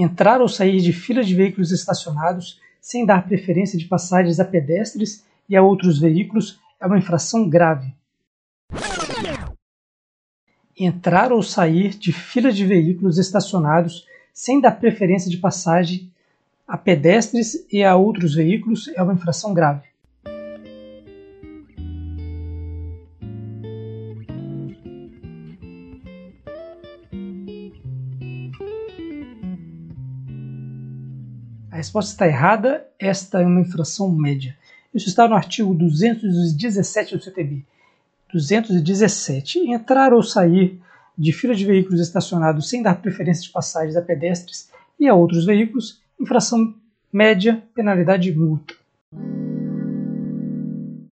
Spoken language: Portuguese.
Entrar ou sair de fila de veículos estacionados sem dar preferência de passagens a pedestres e a outros veículos é uma infração grave. Entrar ou sair de fila de veículos estacionados sem dar preferência de passagem a pedestres e a outros veículos é uma infração grave. A resposta está errada, esta é uma infração média. Isso está no artigo 217 do CTB. 217. Entrar ou sair de fila de veículos estacionados sem dar preferência de passagens a pedestres e a outros veículos, infração média, penalidade multa.